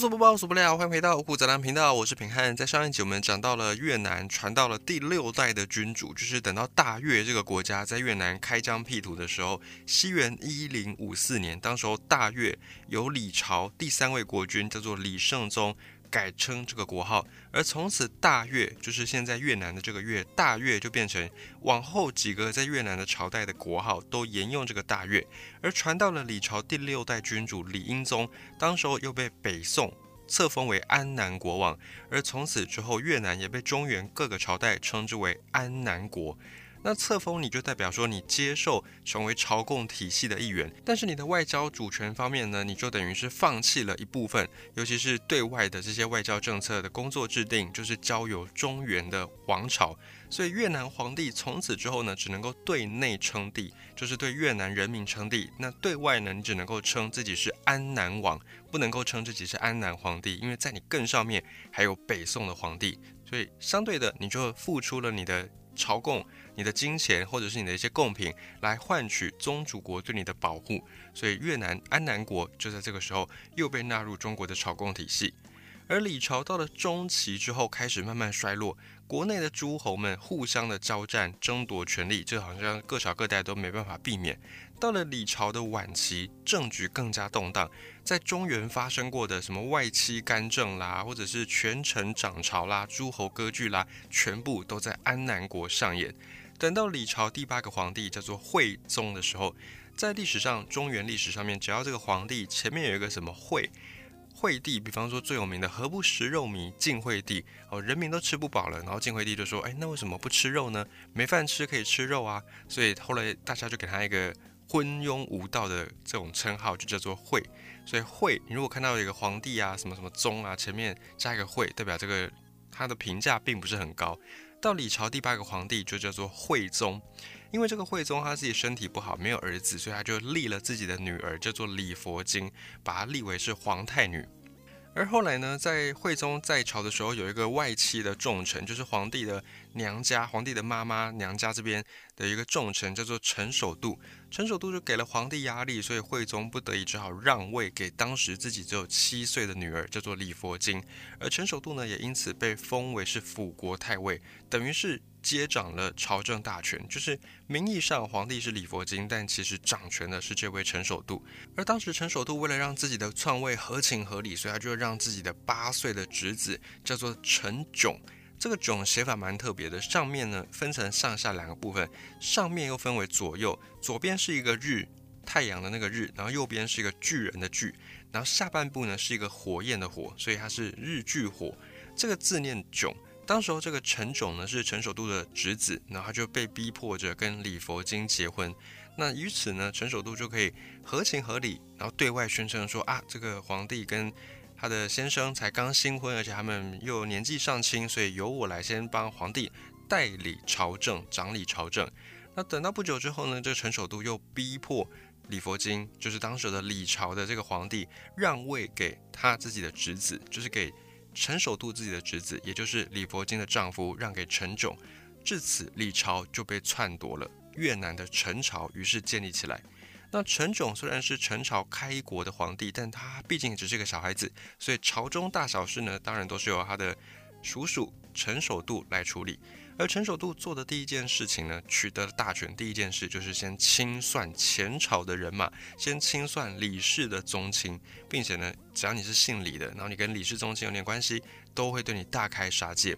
无所不包，无所不聊，欢迎回到五谷杂粮频道，我是平汉。在上一集我们讲到了越南传到了第六代的君主，就是等到大越这个国家在越南开疆辟土的时候，西元一零五四年，当时候大越有李朝第三位国君叫做李圣宗。改称这个国号，而从此大越就是现在越南的这个越，大越就变成往后几个在越南的朝代的国号都沿用这个大越，而传到了李朝第六代君主李英宗，当时候又被北宋册封为安南国王，而从此之后越南也被中原各个朝代称之为安南国。那册封你就代表说你接受成为朝贡体系的一员，但是你的外交主权方面呢，你就等于是放弃了一部分，尤其是对外的这些外交政策的工作制定，就是交由中原的王朝。所以越南皇帝从此之后呢，只能够对内称帝，就是对越南人民称帝；那对外呢，你只能够称自己是安南王，不能够称自己是安南皇帝，因为在你更上面还有北宋的皇帝，所以相对的，你就付出了你的朝贡。你的金钱或者是你的一些贡品来换取宗主国对你的保护，所以越南安南国就在这个时候又被纳入中国的朝贡体系。而李朝到了中期之后开始慢慢衰落，国内的诸侯们互相的交战争夺权力，这好像各朝各代都没办法避免。到了李朝的晚期，政局更加动荡，在中原发生过的什么外戚干政啦，或者是权臣掌朝啦、诸侯割据啦，全部都在安南国上演。等到李朝第八个皇帝叫做惠宗的时候，在历史上中原历史上面，只要这个皇帝前面有一个什么惠惠帝，比方说最有名的何不食肉糜晋惠帝哦，人民都吃不饱了，然后晋惠帝就说，哎，那为什么不吃肉呢？没饭吃可以吃肉啊，所以后来大家就给他一个昏庸无道的这种称号，就叫做惠。所以惠，你如果看到一个皇帝啊，什么什么宗啊，前面加一个惠，代表这个他的评价并不是很高。到李朝第八个皇帝就叫做惠宗，因为这个惠宗他自己身体不好，没有儿子，所以他就立了自己的女儿叫做李佛经，把她立为是皇太女。而后来呢，在惠宗在朝的时候，有一个外戚的重臣，就是皇帝的娘家，皇帝的妈妈娘家这边的一个重臣，叫做陈守度。陈守度就给了皇帝压力，所以惠宗不得已只好让位给当时自己只有七岁的女儿，叫做李佛经。而陈守度呢，也因此被封为是辅国太尉，等于是。接掌了朝政大权，就是名义上皇帝是李佛经，但其实掌权的是这位陈守度。而当时陈守度为了让自己的篡位合情合理，所以他就让自己的八岁的侄子叫做陈炯。这个炯写法蛮特别的，上面呢分成上下两个部分，上面又分为左右，左边是一个日太阳的那个日，然后右边是一个巨人的巨，然后下半部呢是一个火焰的火，所以它是日巨火。这个字念炯。当时候这个陈炯呢是陈守度的侄子，然后他就被逼迫着跟李佛经结婚。那于此呢，陈守度就可以合情合理，然后对外宣称说啊，这个皇帝跟他的先生才刚新婚，而且他们又年纪尚轻，所以由我来先帮皇帝代理朝政，掌理朝政。那等到不久之后呢，这个陈守度又逼迫李佛经，就是当时的李朝的这个皇帝让位给他自己的侄子，就是给。陈守度自己的侄子，也就是李佛经的丈夫，让给陈炯，至此李朝就被篡夺了。越南的陈朝于是建立起来。那陈炯虽然是陈朝开国的皇帝，但他毕竟只是个小孩子，所以朝中大小事呢，当然都是由他的叔叔陈守度来处理。而陈守度做的第一件事情呢，取得了大权，第一件事就是先清算前朝的人马，先清算李氏的宗亲，并且呢，只要你是姓李的，然后你跟李氏宗亲有点关系，都会对你大开杀戒。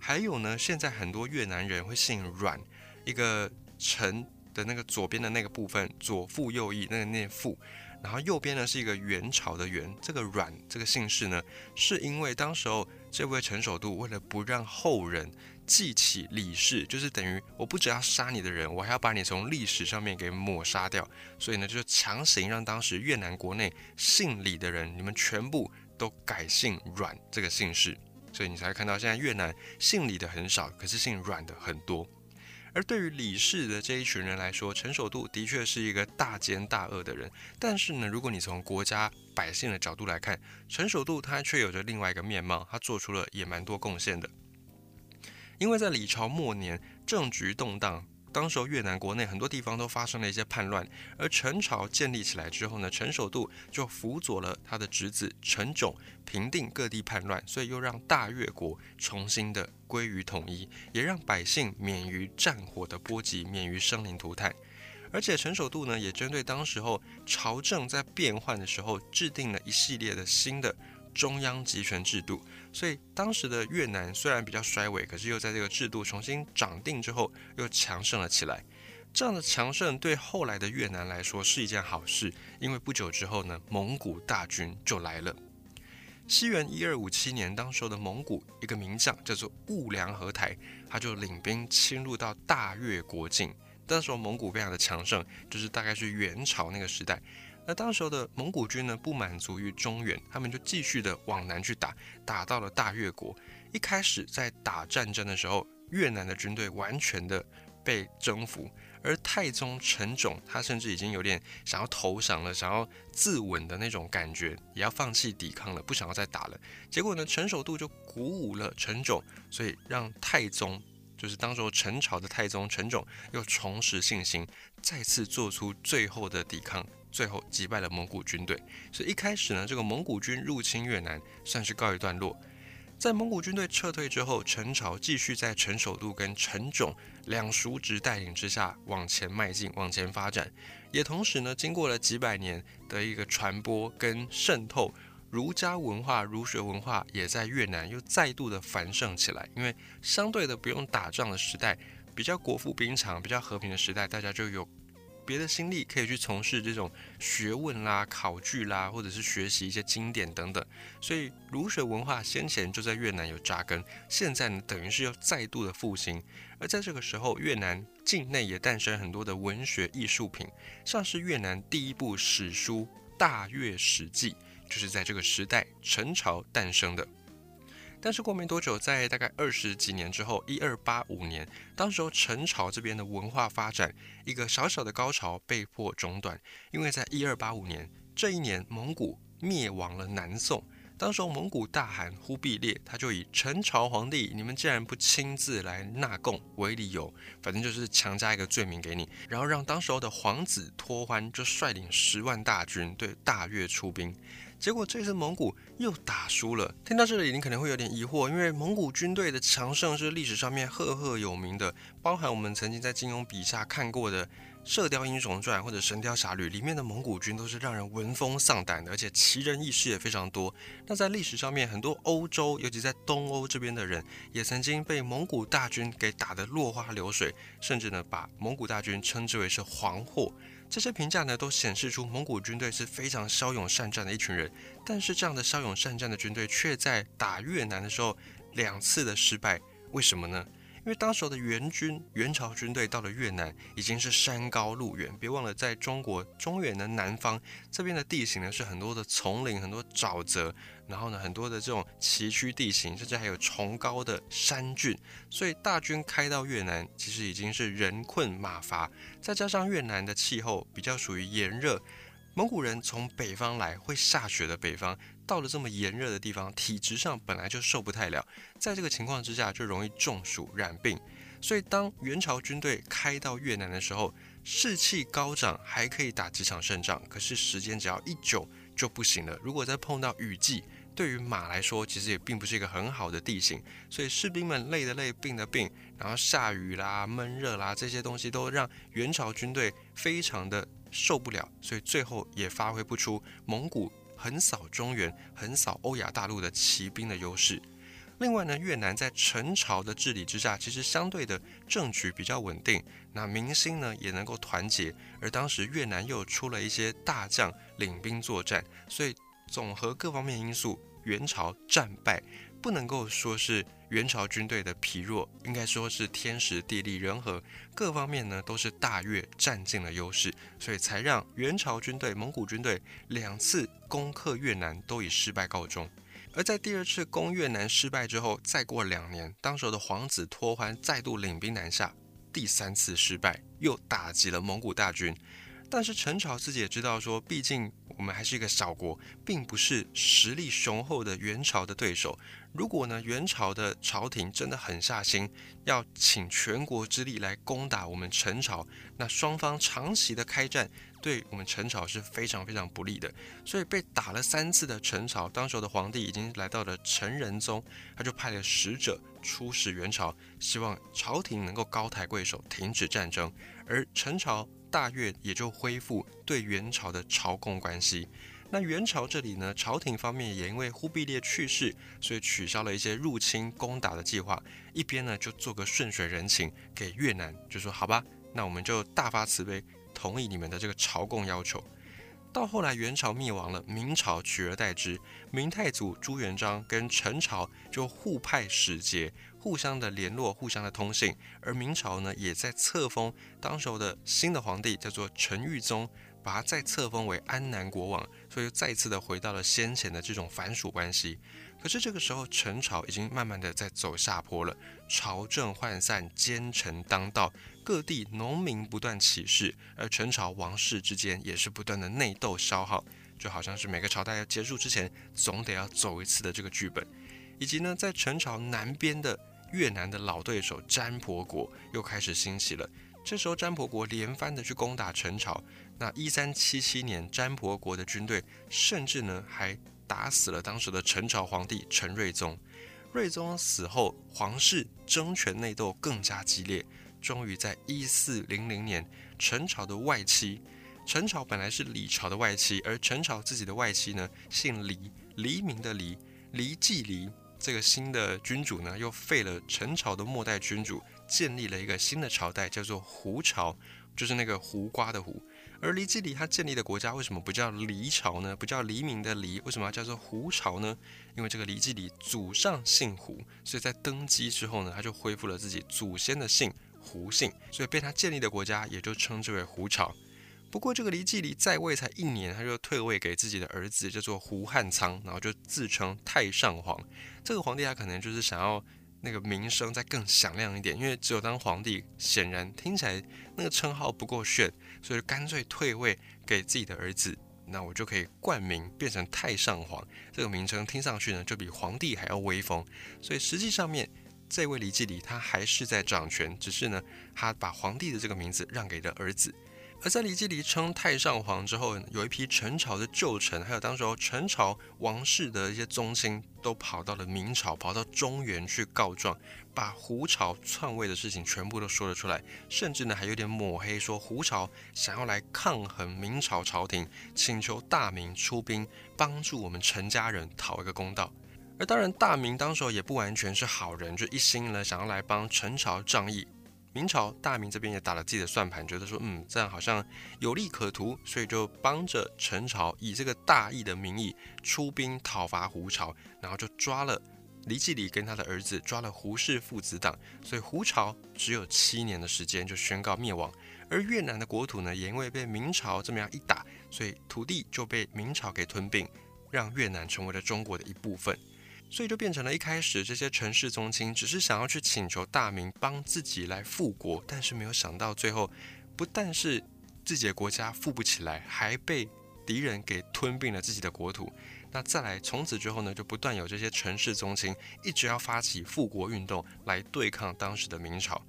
还有呢，现在很多越南人会姓阮，一个陈的那个左边的那个部分，左父右翼那个念父，然后右边呢是一个元朝的元，这个阮这个姓氏呢，是因为当时候这位陈守度为了不让后人。记起李氏，就是等于我不只要杀你的人，我还要把你从历史上面给抹杀掉。所以呢，就强行让当时越南国内姓李的人，你们全部都改姓阮这个姓氏。所以你才会看到现在越南姓李的很少，可是姓阮的很多。而对于李氏的这一群人来说，陈守度的确是一个大奸大恶的人。但是呢，如果你从国家百姓的角度来看，陈守度他却有着另外一个面貌，他做出了也蛮多贡献的。因为在李朝末年，政局动荡，当时候越南国内很多地方都发生了一些叛乱，而陈朝建立起来之后呢，陈守度就辅佐了他的侄子陈炯平定各地叛乱，所以又让大越国重新的归于统一，也让百姓免于战火的波及，免于生灵涂炭。而且陈守度呢，也针对当时候朝政在变换的时候，制定了一系列的新的中央集权制度。所以当时的越南虽然比较衰微，可是又在这个制度重新掌定之后，又强盛了起来。这样的强盛对后来的越南来说是一件好事，因为不久之后呢，蒙古大军就来了。西元一二五七年，当时的蒙古一个名将叫做兀良合台，他就领兵侵入到大越国境。当时候蒙古非常的强盛，就是大概是元朝那个时代。那当时候的蒙古军呢，不满足于中原，他们就继续的往南去打，打到了大越国。一开始在打战争的时候，越南的军队完全的被征服，而太宗陈炯他甚至已经有点想要投降了，想要自刎的那种感觉，也要放弃抵抗了，不想要再打了。结果呢，陈守度就鼓舞了陈炯，所以让太宗。就是当时候陈朝的太宗陈炯又重拾信心，再次做出最后的抵抗，最后击败了蒙古军队。所以一开始呢，这个蒙古军入侵越南算是告一段落。在蒙古军队撤退之后，陈朝继续在陈守度跟陈炯两叔侄带领之下往前迈进，往前发展。也同时呢，经过了几百年的一个传播跟渗透。儒家文化、儒学文化也在越南又再度的繁盛起来，因为相对的不用打仗的时代，比较国富兵强、比较和平的时代，大家就有别的心力可以去从事这种学问啦、考据啦，或者是学习一些经典等等。所以儒学文化先前就在越南有扎根，现在呢等于是又再度的复兴。而在这个时候，越南境内也诞生很多的文学艺术品，像是越南第一部史书《大越史记》。就是在这个时代，陈朝诞生的。但是过没多久，在大概二十几年之后，一二八五年，当时候陈朝这边的文化发展一个小小的高潮被迫中断，因为在一二八五年这一年，蒙古灭亡了南宋。当时候蒙古大汗忽必烈，他就以陈朝皇帝你们既然不亲自来纳贡为理由，反正就是强加一个罪名给你，然后让当时候的皇子托欢就率领十万大军对大越出兵。结果这次蒙古又打输了。听到这里，你可能会有点疑惑，因为蒙古军队的强盛是历史上面赫赫有名的，包含我们曾经在金庸笔下看过的《射雕英雄传》或者《神雕侠侣》里面的蒙古军，都是让人闻风丧胆的，而且奇人异事也非常多。那在历史上面，很多欧洲，尤其在东欧这边的人，也曾经被蒙古大军给打得落花流水，甚至呢，把蒙古大军称之为是黄祸。这些评价呢，都显示出蒙古军队是非常骁勇善战的一群人。但是，这样的骁勇善战的军队，却在打越南的时候两次的失败。为什么呢？因为当时的元军、元朝军队到了越南，已经是山高路远。别忘了，在中国中原的南方，这边的地形呢，是很多的丛林、很多沼泽。然后呢，很多的这种崎岖地形，甚至还有崇高的山峻，所以大军开到越南，其实已经是人困马乏。再加上越南的气候比较属于炎热，蒙古人从北方来，会下雪的北方，到了这么炎热的地方，体质上本来就受不太了，在这个情况之下，就容易中暑染病。所以当元朝军队开到越南的时候，士气高涨，还可以打几场胜仗。可是时间只要一久，就不行了。如果再碰到雨季，对于马来说，其实也并不是一个很好的地形，所以士兵们累的累，病的病，然后下雨啦、闷热啦，这些东西都让元朝军队非常的受不了，所以最后也发挥不出蒙古横扫中原、横扫欧亚大陆的骑兵的优势。另外呢，越南在陈朝的治理之下，其实相对的政局比较稳定，那民心呢也能够团结，而当时越南又出了一些大将领兵作战，所以。总和各方面因素，元朝战败，不能够说是元朝军队的疲弱，应该说是天时地利人和各方面呢都是大越占尽了优势，所以才让元朝军队、蒙古军队两次攻克越南都以失败告终。而在第二次攻越南失败之后，再过两年，当时的皇子脱欢再度领兵南下，第三次失败又打击了蒙古大军。但是陈朝自己也知道说，毕竟我们还是一个小国，并不是实力雄厚的元朝的对手。如果呢元朝的朝廷真的狠下心，要请全国之力来攻打我们陈朝，那双方长期的开战，对我们陈朝是非常非常不利的。所以被打了三次的陈朝，当时的皇帝已经来到了陈仁宗，他就派了使者出使元朝，希望朝廷能够高抬贵手，停止战争，而陈朝。大越也就恢复对元朝的朝贡关系。那元朝这里呢，朝廷方面也因为忽必烈去世，所以取消了一些入侵攻打的计划。一边呢就做个顺水人情给越南，就说好吧，那我们就大发慈悲，同意你们的这个朝贡要求。到后来元朝灭亡了，明朝取而代之，明太祖朱元璋跟陈朝就互派使节。互相的联络，互相的通信，而明朝呢，也在册封当时候的新的皇帝，叫做陈玉宗，把他再册封为安南国王，所以又再次的回到了先前的这种藩属关系。可是这个时候，陈朝已经慢慢的在走下坡了，朝政涣散，奸臣当道，各地农民不断起事，而陈朝王室之间也是不断的内斗消耗，就好像是每个朝代要结束之前，总得要走一次的这个剧本，以及呢，在陈朝南边的。越南的老对手占婆国又开始兴起了。这时候，占婆国连番的去攻打陈朝。那一三七七年，占婆国的军队甚至呢还打死了当时的陈朝皇帝陈睿宗。睿宗死后，皇室争权内斗更加激烈。终于在一四零零年，陈朝的外戚，陈朝本来是李朝的外戚，而陈朝自己的外戚呢姓黎，黎明的黎，黎季黎。这个新的君主呢，又废了陈朝的末代君主，建立了一个新的朝代，叫做胡朝，就是那个胡瓜的胡。而黎基里他建立的国家为什么不叫黎朝呢？不叫黎明的黎，为什么要叫做胡朝呢？因为这个黎基里祖上姓胡，所以在登基之后呢，他就恢复了自己祖先的姓胡姓，所以被他建立的国家也就称之为胡朝。不过，这个黎继礼在位才一年，他就退位给自己的儿子，叫做胡汉仓，然后就自称太上皇。这个皇帝他可能就是想要那个名声再更响亮一点，因为只有当皇帝，显然听起来那个称号不够炫，所以干脆退位给自己的儿子，那我就可以冠名变成太上皇。这个名称听上去呢，就比皇帝还要威风。所以实际上面，这位黎继礼他还是在掌权，只是呢，他把皇帝的这个名字让给了儿子。而在李继礼称太上皇之后，有一批陈朝的旧臣，还有当时候陈朝王室的一些宗亲，都跑到了明朝，跑到中原去告状，把胡朝篡位的事情全部都说了出来，甚至呢还有点抹黑，说胡朝想要来抗衡明朝朝廷，请求大明出兵帮助我们陈家人讨一个公道。而当然，大明当时候也不完全是好人，就一心呢想要来帮陈朝仗义。明朝大明这边也打了自己的算盘，觉得说，嗯，这样好像有利可图，所以就帮着陈朝以这个大义的名义出兵讨伐胡朝，然后就抓了黎季礼跟他的儿子，抓了胡氏父子党，所以胡朝只有七年的时间就宣告灭亡。而越南的国土呢，也因为被明朝这么样一打，所以土地就被明朝给吞并，让越南成为了中国的一部分。所以就变成了一开始这些陈氏宗亲只是想要去请求大明帮自己来复国，但是没有想到最后不但是自己的国家富不起来，还被敌人给吞并了自己的国土。那再来从此之后呢，就不断有这些陈氏宗亲一直要发起复国运动来对抗当时的明朝。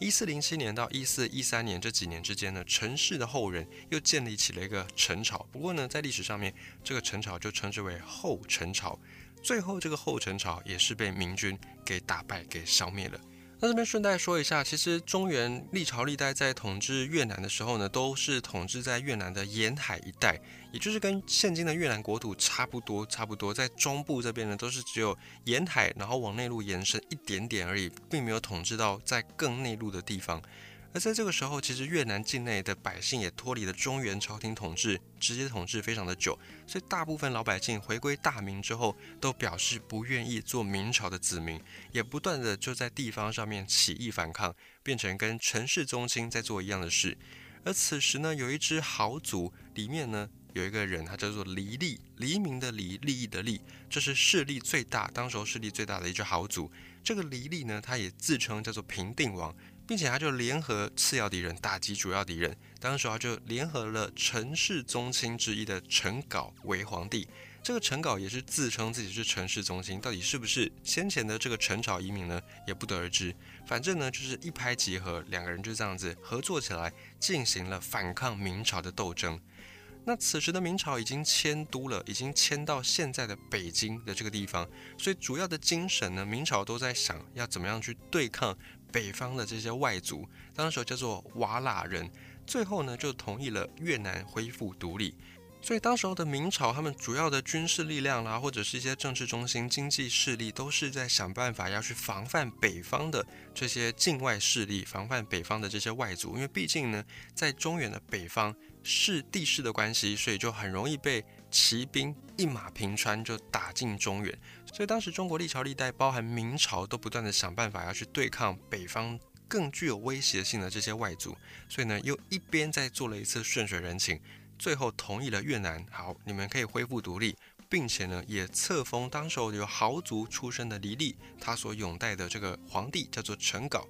一四零七年到一四一三年这几年之间呢，陈氏的后人又建立起了一个陈朝。不过呢，在历史上面，这个陈朝就称之为后陈朝。最后，这个后陈朝也是被明军给打败、给消灭了。那这边顺带说一下，其实中原历朝历代在统治越南的时候呢，都是统治在越南的沿海一带，也就是跟现今的越南国土差不多。差不多在中部这边呢，都是只有沿海，然后往内陆延伸一点点而已，并没有统治到在更内陆的地方。而在这个时候，其实越南境内的百姓也脱离了中原朝廷统治，直接统治非常的久，所以大部分老百姓回归大明之后，都表示不愿意做明朝的子民，也不断的就在地方上面起义反抗，变成跟陈氏宗亲在做一样的事。而此时呢，有一支豪族，里面呢有一个人，他叫做黎利，黎明的黎，利益的利，这是势力最大，当时候势力最大的一支豪族。这个黎利呢，他也自称叫做平定王。并且他就联合次要敌人打击主要敌人。当时他就联合了陈氏宗亲之一的陈杲为皇帝。这个陈杲也是自称自己是陈氏宗亲，到底是不是先前的这个陈朝遗民呢？也不得而知。反正呢，就是一拍即合，两个人就这样子合作起来，进行了反抗明朝的斗争。那此时的明朝已经迁都了，已经迁到现在的北京的这个地方，所以主要的精神呢，明朝都在想要怎么样去对抗北方的这些外族，当时叫做瓦剌人，最后呢就同意了越南恢复独立。所以当时候的明朝，他们主要的军事力量啦，或者是一些政治中心、经济势力，都是在想办法要去防范北方的这些境外势力，防范北方的这些外族。因为毕竟呢，在中原的北方是地势的关系，所以就很容易被骑兵一马平川就打进中原。所以当时中国历朝历代，包含明朝，都不断的想办法要去对抗北方更具有威胁性的这些外族。所以呢，又一边在做了一次顺水人情。最后同意了越南，好，你们可以恢复独立，并且呢，也册封当时候有豪族出身的黎利，他所拥戴的这个皇帝叫做陈杲。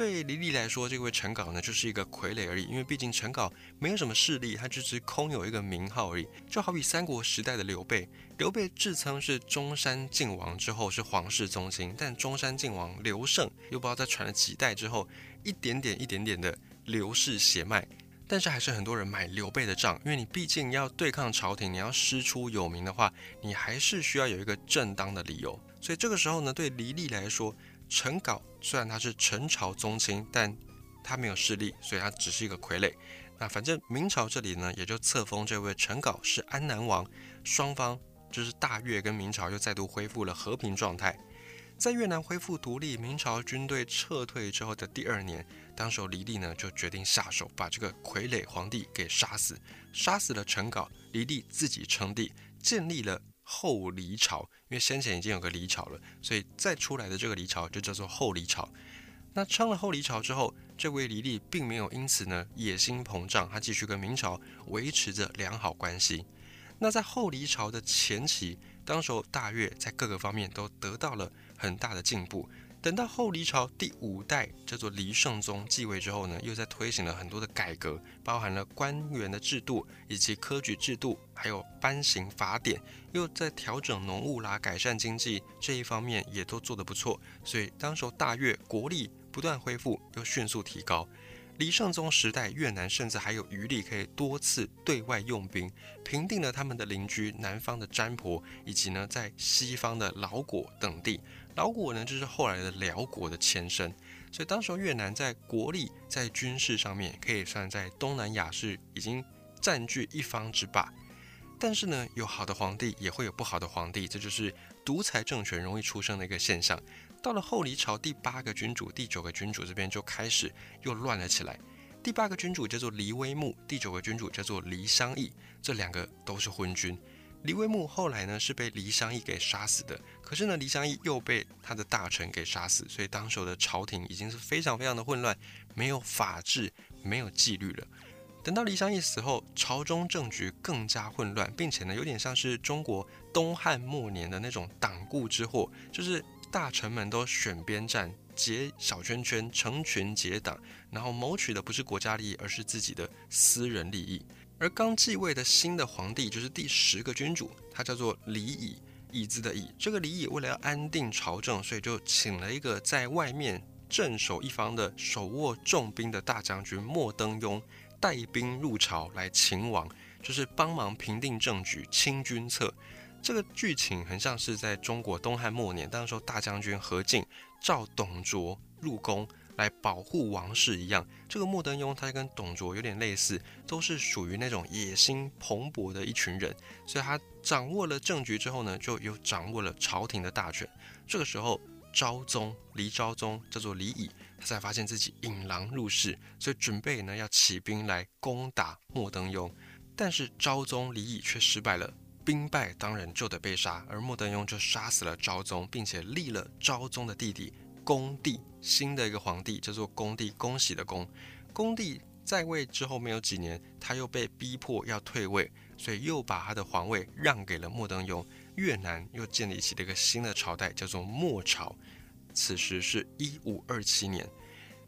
对黎利来说，这位陈杲呢，就是一个傀儡而已，因为毕竟陈杲没有什么势力，他只是空有一个名号而已。就好比三国时代的刘备，刘备自称是中山靖王之后是皇室宗亲，但中山靖王刘胜又不知道在传了几代之后，一点点一点点的刘氏血脉。但是还是很多人买刘备的账，因为你毕竟要对抗朝廷，你要师出有名的话，你还是需要有一个正当的理由。所以这个时候呢，对黎利来说，陈杲虽然他是陈朝宗亲，但他没有势力，所以他只是一个傀儡。那反正明朝这里呢，也就册封这位陈杲是安南王，双方就是大越跟明朝又再度恢复了和平状态。在越南恢复独立，明朝军队撤退之后的第二年。当时候黎利呢就决定下手，把这个傀儡皇帝给杀死，杀死了陈杲，黎利自己称帝，建立了后黎朝。因为先前已经有个黎朝了，所以再出来的这个黎朝就叫做后黎朝。那称了后黎朝之后，这位黎利并没有因此呢野心膨胀，他继续跟明朝维持着良好关系。那在后黎朝的前期，当时候大越在各个方面都得到了很大的进步。等到后黎朝第五代叫做黎圣宗继位之后呢，又在推行了很多的改革，包含了官员的制度以及科举制度，还有颁行法典，又在调整农务啦、改善经济这一方面也都做得不错。所以当时大越国力不断恢复，又迅速提高。黎圣宗时代，越南甚至还有余力可以多次对外用兵，平定了他们的邻居南方的占婆，以及呢在西方的老果等地。老挝呢，就是后来的辽国的前身，所以当时候越南在国力、在军事上面，可以算在东南亚是已经占据一方之霸。但是呢，有好的皇帝，也会有不好的皇帝，这就是独裁政权容易出生的一个现象。到了后黎朝第八个君主、第九个君主这边就开始又乱了起来。第八个君主叫做黎威木，第九个君主叫做黎商义，这两个都是昏君。黎威木后来呢是被黎商义给杀死的，可是呢黎商义又被他的大臣给杀死，所以当时的朝廷已经是非常非常的混乱，没有法治，没有纪律了。等到黎商义死后，朝中政局更加混乱，并且呢有点像是中国东汉末年的那种党锢之祸，就是大臣们都选边站，结小圈圈，成群结党，然后谋取的不是国家利益，而是自己的私人利益。而刚继位的新的皇帝就是第十个君主，他叫做李乙，椅子的乙。这个李乙为了要安定朝政，所以就请了一个在外面镇守一方的手握重兵的大将军莫登庸带兵入朝来勤王，就是帮忙平定政局、清君侧。这个剧情很像是在中国东汉末年，当时候大将军何进召董卓入宫。来保护王室一样，这个莫登庸他跟董卓有点类似，都是属于那种野心蓬勃的一群人，所以他掌握了政局之后呢，就有掌握了朝廷的大权。这个时候，昭宗黎昭宗叫做李乙，他才发现自己引狼入室，所以准备呢要起兵来攻打莫登庸。但是昭宗李乙却失败了，兵败当然就得被杀，而莫登庸就杀死了昭宗，并且立了昭宗的弟弟。恭帝新的一个皇帝叫做恭帝，恭喜的恭。恭帝在位之后没有几年，他又被逼迫要退位，所以又把他的皇位让给了莫登庸。越南又建立起了一个新的朝代，叫做莫朝。此时是一五二七年。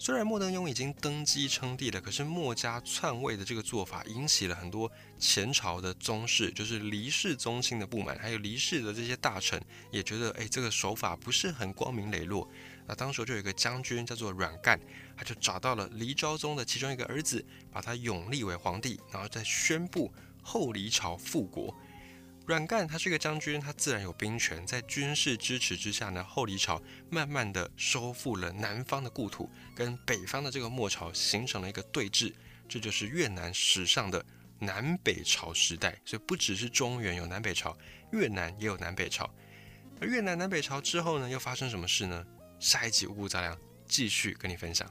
虽然莫登庸已经登基称帝了，可是墨家篡位的这个做法引起了很多前朝的宗室，就是黎氏宗亲的不满，还有黎氏的这些大臣也觉得，哎，这个手法不是很光明磊落。那当时就有一个将军叫做阮干，他就找到了黎昭宗的其中一个儿子，把他永立为皇帝，然后再宣布后黎朝复国。阮干他是个将军，他自然有兵权，在军事支持之下呢，后黎朝慢慢的收复了南方的故土，跟北方的这个末朝形成了一个对峙，这就是越南史上的南北朝时代。所以不只是中原有南北朝，越南也有南北朝。而越南南北朝之后呢，又发生什么事呢？下一集五谷杂粮继续跟你分享。